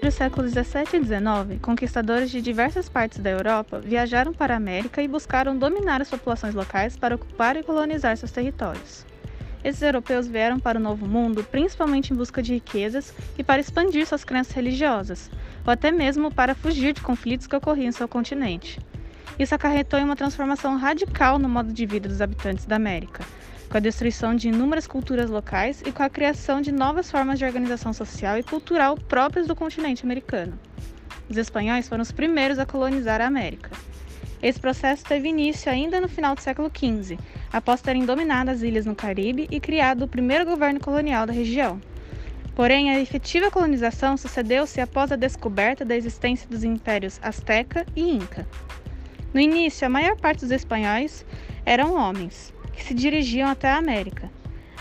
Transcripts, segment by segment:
Entre os séculos 17 e 19, conquistadores de diversas partes da Europa viajaram para a América e buscaram dominar as populações locais para ocupar e colonizar seus territórios. Esses europeus vieram para o Novo Mundo principalmente em busca de riquezas e para expandir suas crenças religiosas, ou até mesmo para fugir de conflitos que ocorriam em seu continente. Isso acarretou em uma transformação radical no modo de vida dos habitantes da América, com a destruição de inúmeras culturas locais e com a criação de novas formas de organização social e cultural próprias do continente americano. Os espanhóis foram os primeiros a colonizar a América. Esse processo teve início ainda no final do século XV, após terem dominado as ilhas no Caribe e criado o primeiro governo colonial da região. Porém, a efetiva colonização sucedeu-se após a descoberta da existência dos impérios Azteca e Inca. No início, a maior parte dos espanhóis eram homens, que se dirigiam até a América.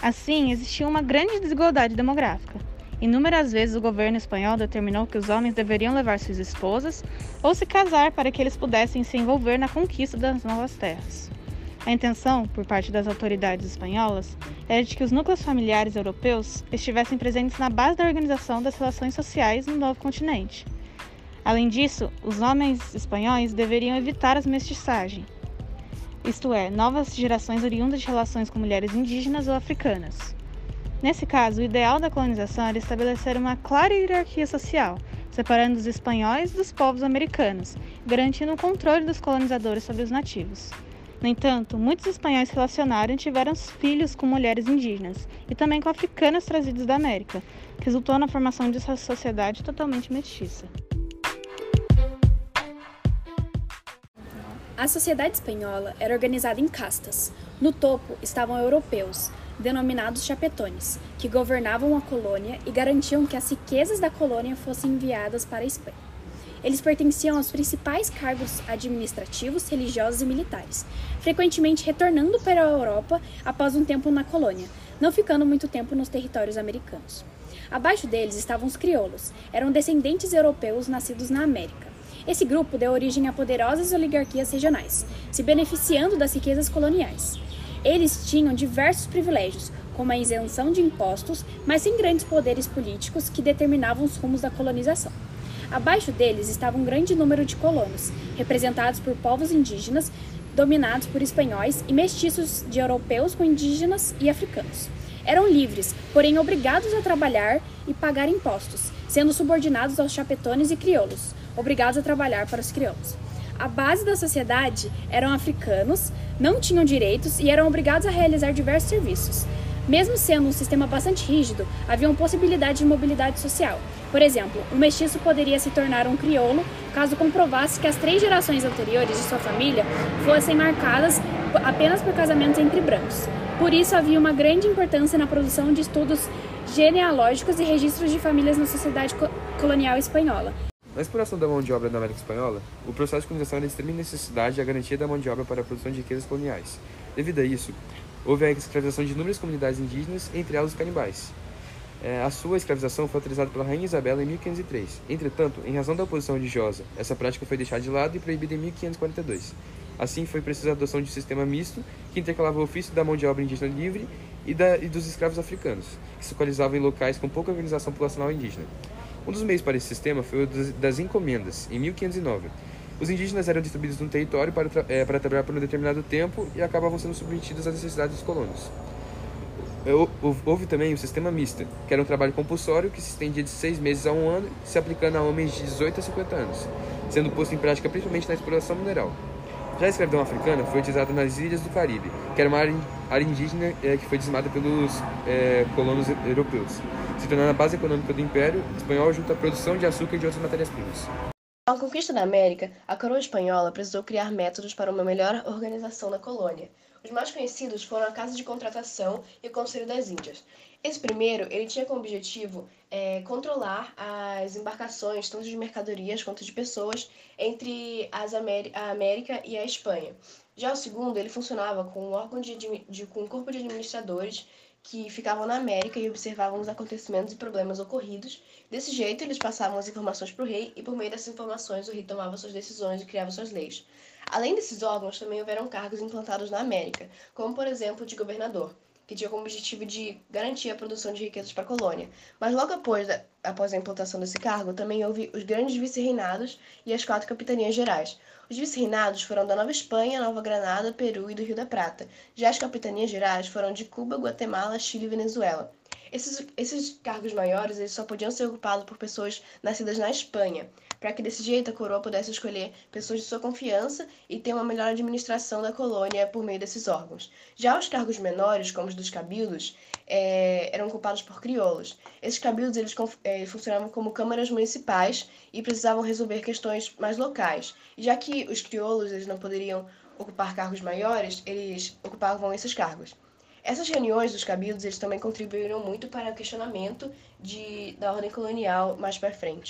Assim, existia uma grande desigualdade demográfica. Inúmeras vezes o governo espanhol determinou que os homens deveriam levar suas esposas ou se casar para que eles pudessem se envolver na conquista das novas terras. A intenção, por parte das autoridades espanholas, era de que os núcleos familiares europeus estivessem presentes na base da organização das relações sociais no novo continente. Além disso, os homens espanhóis deveriam evitar a mestiçagem, isto é, novas gerações oriundas de relações com mulheres indígenas ou africanas. Nesse caso, o ideal da colonização era estabelecer uma clara hierarquia social, separando os espanhóis dos povos americanos, garantindo o controle dos colonizadores sobre os nativos. No entanto, muitos espanhóis relacionaram e tiveram filhos com mulheres indígenas e também com africanas trazidas da América, que resultou na formação de uma sociedade totalmente mestiça. A sociedade espanhola era organizada em castas. No topo estavam europeus, denominados chapetones, que governavam a colônia e garantiam que as riquezas da colônia fossem enviadas para a Espanha. Eles pertenciam aos principais cargos administrativos, religiosos e militares, frequentemente retornando para a Europa após um tempo na colônia, não ficando muito tempo nos territórios americanos. Abaixo deles estavam os crioulos, eram descendentes europeus nascidos na América. Esse grupo deu origem a poderosas oligarquias regionais, se beneficiando das riquezas coloniais. Eles tinham diversos privilégios, como a isenção de impostos, mas sem grandes poderes políticos que determinavam os rumos da colonização. Abaixo deles estava um grande número de colonos, representados por povos indígenas, dominados por espanhóis e mestiços de europeus com indígenas e africanos. Eram livres, porém obrigados a trabalhar e pagar impostos, sendo subordinados aos chapetones e crioulos, obrigados a trabalhar para os crioulos. A base da sociedade eram africanos, não tinham direitos e eram obrigados a realizar diversos serviços. Mesmo sendo um sistema bastante rígido, haviam possibilidades de mobilidade social. Por exemplo, um mestiço poderia se tornar um crioulo caso comprovasse que as três gerações anteriores de sua família fossem marcadas apenas por casamentos entre brancos. Por isso, havia uma grande importância na produção de estudos genealógicos e registros de famílias na sociedade colonial espanhola. Na exploração da mão de obra na América Espanhola, o processo de colonização era de extrema necessidade e a garantia da mão de obra para a produção de riquezas coloniais. Devido a isso, houve a escravização de inúmeras comunidades indígenas, entre elas os canibais. É, a sua escravização foi autorizada pela Rainha Isabela em 1503. Entretanto, em razão da oposição religiosa, essa prática foi deixada de lado e proibida em 1542. Assim, foi preciso a adoção de um sistema misto que intercalava o ofício da mão de obra indígena livre e, da, e dos escravos africanos, que se localizavam em locais com pouca organização populacional indígena. Um dos meios para esse sistema foi o das encomendas, em 1509. Os indígenas eram distribuídos no território para, é, para trabalhar por um determinado tempo e acabavam sendo submetidos às necessidades dos colonos. É, houve também o sistema mista, que era um trabalho compulsório que se estendia de seis meses a um ano, se aplicando a homens de 18 a 50 anos, sendo posto em prática principalmente na exploração mineral. Já a escravidão africana foi utilizada nas ilhas do Caribe, que era uma área, indígena é, que foi dizimada pelos é, colonos europeus se tornando a base econômica do Império Espanhol junto à produção de açúcar e de outras matérias-primas. Com a conquista da América, a coroa espanhola precisou criar métodos para uma melhor organização da colônia. Os mais conhecidos foram a Casa de Contratação e o Conselho das Índias. Esse primeiro, ele tinha como objetivo é, controlar as embarcações, tanto de mercadorias quanto de pessoas, entre as a América e a Espanha. Já o segundo, ele funcionava com um órgão de, de, com um corpo de administradores que ficavam na América e observavam os acontecimentos e problemas ocorridos. Desse jeito, eles passavam as informações para o rei e, por meio dessas informações, o rei tomava suas decisões e criava suas leis. Além desses órgãos, também houveram cargos implantados na América, como, por exemplo, de governador. Que tinha como objetivo de garantir a produção de riquezas para a colônia. Mas logo após, após a implantação desse cargo, também houve os grandes vice-reinados e as quatro capitanias gerais. Os vice-reinados foram da Nova Espanha, Nova Granada, Peru e do Rio da Prata. Já as capitanias gerais foram de Cuba, Guatemala, Chile e Venezuela. Esses, esses cargos maiores eles só podiam ser ocupados por pessoas nascidas na Espanha, para que desse jeito a coroa pudesse escolher pessoas de sua confiança e ter uma melhor administração da colônia por meio desses órgãos. Já os cargos menores, como os dos cabildos, é, eram ocupados por crioulos. Esses cabildos eles, é, funcionavam como câmaras municipais e precisavam resolver questões mais locais. Já que os crioulos eles não poderiam ocupar cargos maiores, eles ocupavam esses cargos. Essas reuniões dos cabildos eles também contribuíram muito para o questionamento de, da ordem colonial mais para frente.